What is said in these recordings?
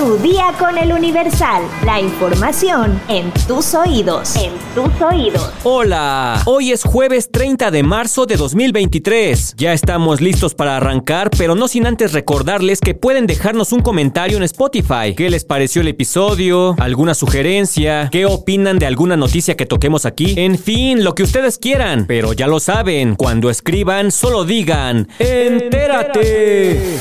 Tu día con el Universal. La información en tus oídos. En tus oídos. Hola, hoy es jueves 30 de marzo de 2023. Ya estamos listos para arrancar, pero no sin antes recordarles que pueden dejarnos un comentario en Spotify. ¿Qué les pareció el episodio? ¿Alguna sugerencia? ¿Qué opinan de alguna noticia que toquemos aquí? En fin, lo que ustedes quieran. Pero ya lo saben, cuando escriban, solo digan, entérate.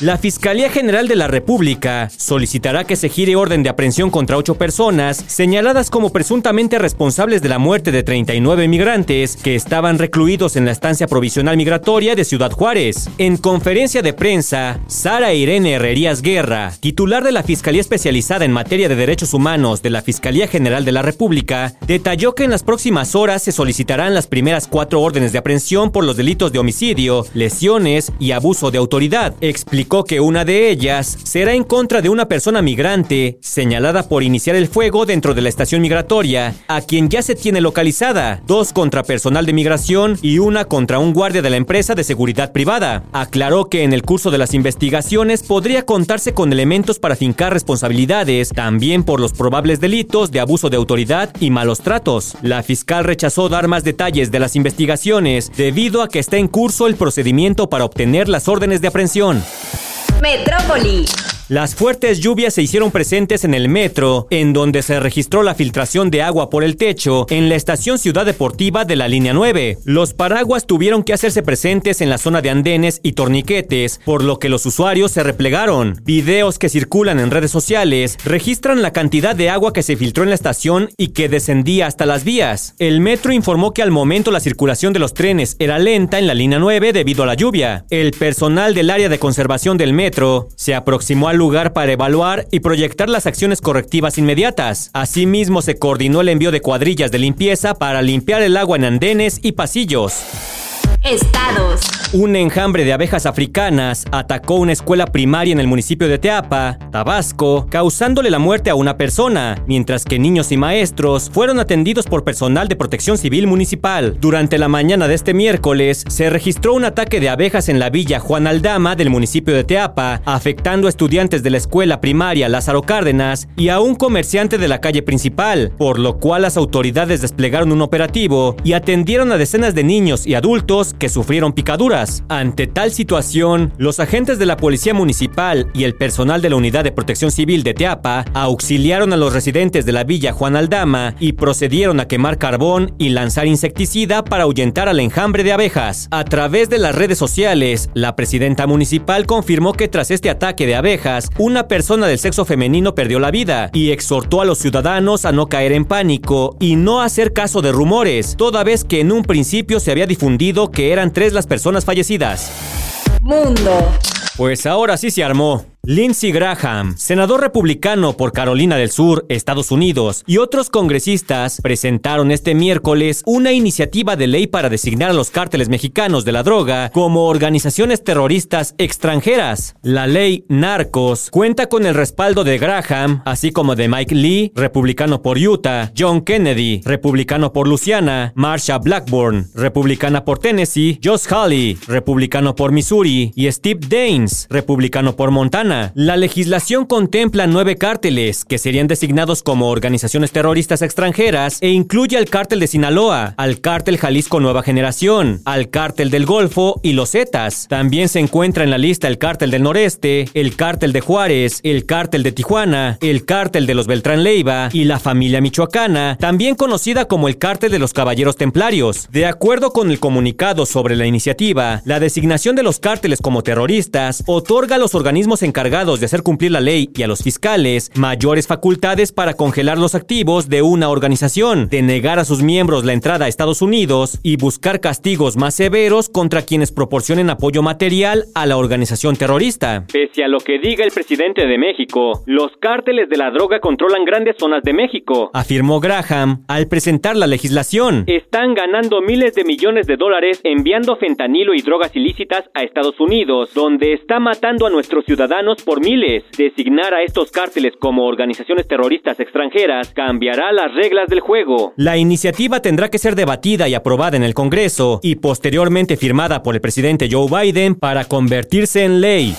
La Fiscalía General de la República solicitará que se gire orden de aprehensión contra ocho personas señaladas como presuntamente responsables de la muerte de 39 migrantes que estaban recluidos en la estancia provisional migratoria de Ciudad Juárez. En conferencia de prensa, Sara Irene Herrerías Guerra, titular de la Fiscalía Especializada en Materia de Derechos Humanos de la Fiscalía General de la República, detalló que en las próximas horas se solicitarán las primeras cuatro órdenes de aprehensión por los delitos de homicidio, lesiones y abuso de autoridad. Explicó que una de ellas será en contra de una persona migrante señalada por iniciar el fuego dentro de la estación migratoria, a quien ya se tiene localizada, dos contra personal de migración y una contra un guardia de la empresa de seguridad privada. Aclaró que en el curso de las investigaciones podría contarse con elementos para fincar responsabilidades, también por los probables delitos de abuso de autoridad y malos tratos. La fiscal rechazó dar más detalles de las investigaciones debido a que está en curso el procedimiento para obtener las órdenes de. Metrópoli. Las fuertes lluvias se hicieron presentes en el metro, en donde se registró la filtración de agua por el techo en la estación Ciudad Deportiva de la línea 9. Los paraguas tuvieron que hacerse presentes en la zona de andenes y torniquetes, por lo que los usuarios se replegaron. Videos que circulan en redes sociales registran la cantidad de agua que se filtró en la estación y que descendía hasta las vías. El metro informó que al momento la circulación de los trenes era lenta en la línea 9 debido a la lluvia. El personal del área de conservación del metro se aproximó al lugar para evaluar y proyectar las acciones correctivas inmediatas. Asimismo, se coordinó el envío de cuadrillas de limpieza para limpiar el agua en andenes y pasillos. Estados. Un enjambre de abejas africanas atacó una escuela primaria en el municipio de Teapa, Tabasco, causándole la muerte a una persona, mientras que niños y maestros fueron atendidos por personal de protección civil municipal. Durante la mañana de este miércoles, se registró un ataque de abejas en la villa Juan Aldama del municipio de Teapa, afectando a estudiantes de la escuela primaria Lázaro Cárdenas y a un comerciante de la calle principal, por lo cual las autoridades desplegaron un operativo y atendieron a decenas de niños y adultos que sufrieron picaduras. Ante tal situación, los agentes de la Policía Municipal y el personal de la Unidad de Protección Civil de Teapa auxiliaron a los residentes de la villa Juan Aldama y procedieron a quemar carbón y lanzar insecticida para ahuyentar al enjambre de abejas. A través de las redes sociales, la presidenta municipal confirmó que tras este ataque de abejas, una persona del sexo femenino perdió la vida y exhortó a los ciudadanos a no caer en pánico y no hacer caso de rumores, toda vez que en un principio se había difundido que eran tres las personas fallecidas. Mundo. Pues ahora sí se armó. Lindsey Graham, senador republicano por Carolina del Sur, Estados Unidos, y otros congresistas presentaron este miércoles una iniciativa de ley para designar a los cárteles mexicanos de la droga como organizaciones terroristas extranjeras. La ley Narcos cuenta con el respaldo de Graham, así como de Mike Lee, republicano por Utah, John Kennedy, republicano por Luciana, Marsha Blackburn, republicana por Tennessee, Josh Hawley, republicano por Missouri, y Steve Daines, republicano por Montana. La legislación contempla nueve cárteles que serían designados como organizaciones terroristas extranjeras e incluye al cártel de Sinaloa, al cártel Jalisco Nueva Generación, al cártel del Golfo y los Zetas. También se encuentra en la lista el cártel del Noreste, el cártel de Juárez, el cártel de Tijuana, el cártel de los Beltrán Leiva y la familia michoacana, también conocida como el cártel de los Caballeros Templarios. De acuerdo con el comunicado sobre la iniciativa, la designación de los cárteles como terroristas otorga a los organismos encargados de hacer cumplir la ley y a los fiscales mayores facultades para congelar los activos de una organización, denegar a sus miembros la entrada a Estados Unidos y buscar castigos más severos contra quienes proporcionen apoyo material a la organización terrorista. Pese a lo que diga el presidente de México, los cárteles de la droga controlan grandes zonas de México, afirmó Graham al presentar la legislación. Están ganando miles de millones de dólares enviando fentanilo y drogas ilícitas a Estados Unidos, donde está matando a nuestros ciudadanos por miles. Designar a estos cárteles como organizaciones terroristas extranjeras cambiará las reglas del juego. La iniciativa tendrá que ser debatida y aprobada en el Congreso y posteriormente firmada por el presidente Joe Biden para convertirse en ley.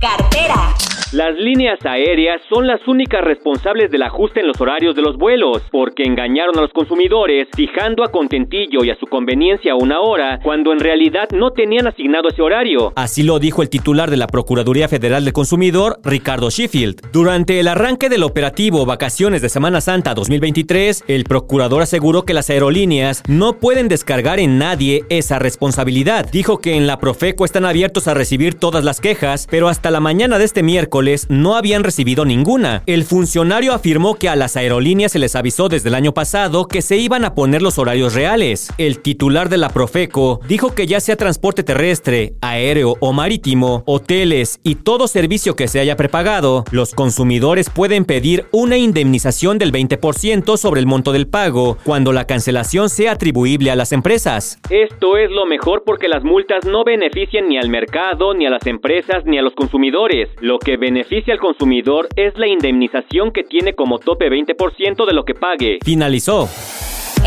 Cartera. Las líneas aéreas son las únicas responsables del ajuste en los horarios de los vuelos, porque engañaron a los consumidores fijando a contentillo y a su conveniencia una hora, cuando en realidad no tenían asignado ese horario. Así lo dijo el titular de la Procuraduría Federal del Consumidor, Ricardo Sheffield. Durante el arranque del operativo Vacaciones de Semana Santa 2023, el procurador aseguró que las aerolíneas no pueden descargar en nadie esa responsabilidad. Dijo que en la Profeco están abiertos a recibir todas las quejas, pero hasta la mañana de este miércoles no habían recibido ninguna. El funcionario afirmó que a las aerolíneas se les avisó desde el año pasado que se iban a poner los horarios reales. El titular de la Profeco dijo que ya sea transporte terrestre, aéreo o marítimo, hoteles y todo servicio que se haya prepagado, los consumidores pueden pedir una indemnización del 20% sobre el monto del pago cuando la cancelación sea atribuible a las empresas. Esto es lo mejor porque las multas no benefician ni al mercado, ni a las empresas, ni a los consumidores. Lo que al consumidor es la indemnización que tiene como tope 20% de lo que pague. Finalizó.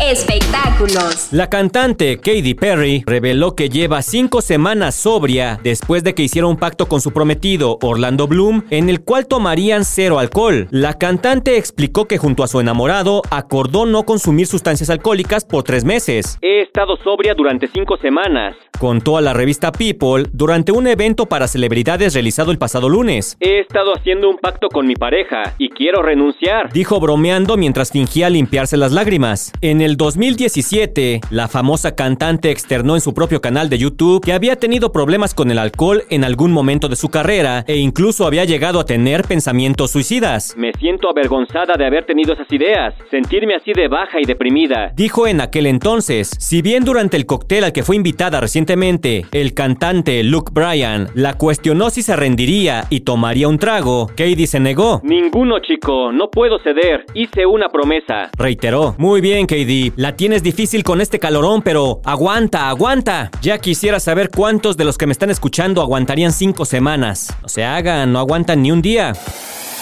Espectáculos. La cantante Katy Perry reveló que lleva cinco semanas sobria después de que hiciera un pacto con su prometido Orlando Bloom en el cual tomarían cero alcohol. La cantante explicó que junto a su enamorado acordó no consumir sustancias alcohólicas por tres meses. He estado sobria durante cinco semanas. Contó a la revista People durante un evento para celebridades realizado el pasado lunes. He estado haciendo un pacto con mi pareja y quiero renunciar. Dijo bromeando mientras fingía limpiarse las lágrimas. En el 2017, la famosa cantante externó en su propio canal de YouTube que había tenido problemas con el alcohol en algún momento de su carrera e incluso había llegado a tener pensamientos suicidas. Me siento avergonzada de haber tenido esas ideas, sentirme así de baja y deprimida. Dijo en aquel entonces, si bien durante el cóctel al que fue invitada recientemente, el cantante Luke Bryan la cuestionó si se rendiría y tomaría un trago, Katie se negó. Ninguno, chico, no puedo ceder. Hice una promesa. Reiteró. Muy bien, Katie la tienes difícil con este calorón, pero aguanta, aguanta. Ya quisiera saber cuántos de los que me están escuchando aguantarían cinco semanas. No se hagan, no aguantan ni un día.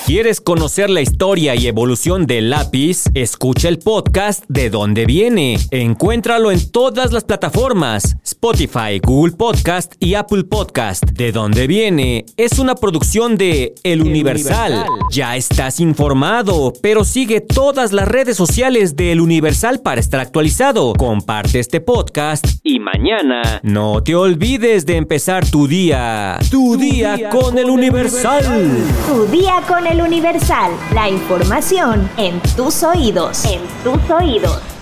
¿Quieres conocer la historia y evolución del lápiz? Escucha el podcast De dónde viene. Encuéntralo en todas las plataformas: Spotify, Google Podcast y Apple Podcast. De dónde viene es una producción de El Universal. Ya estás informado, pero sigue todas las redes sociales de El Universal para estar actualizado. Comparte este podcast y mañana no te olvides de empezar tu día. Tu, día, con, El Universal. Tu día con El el Universal, la información en tus oídos, en tus oídos.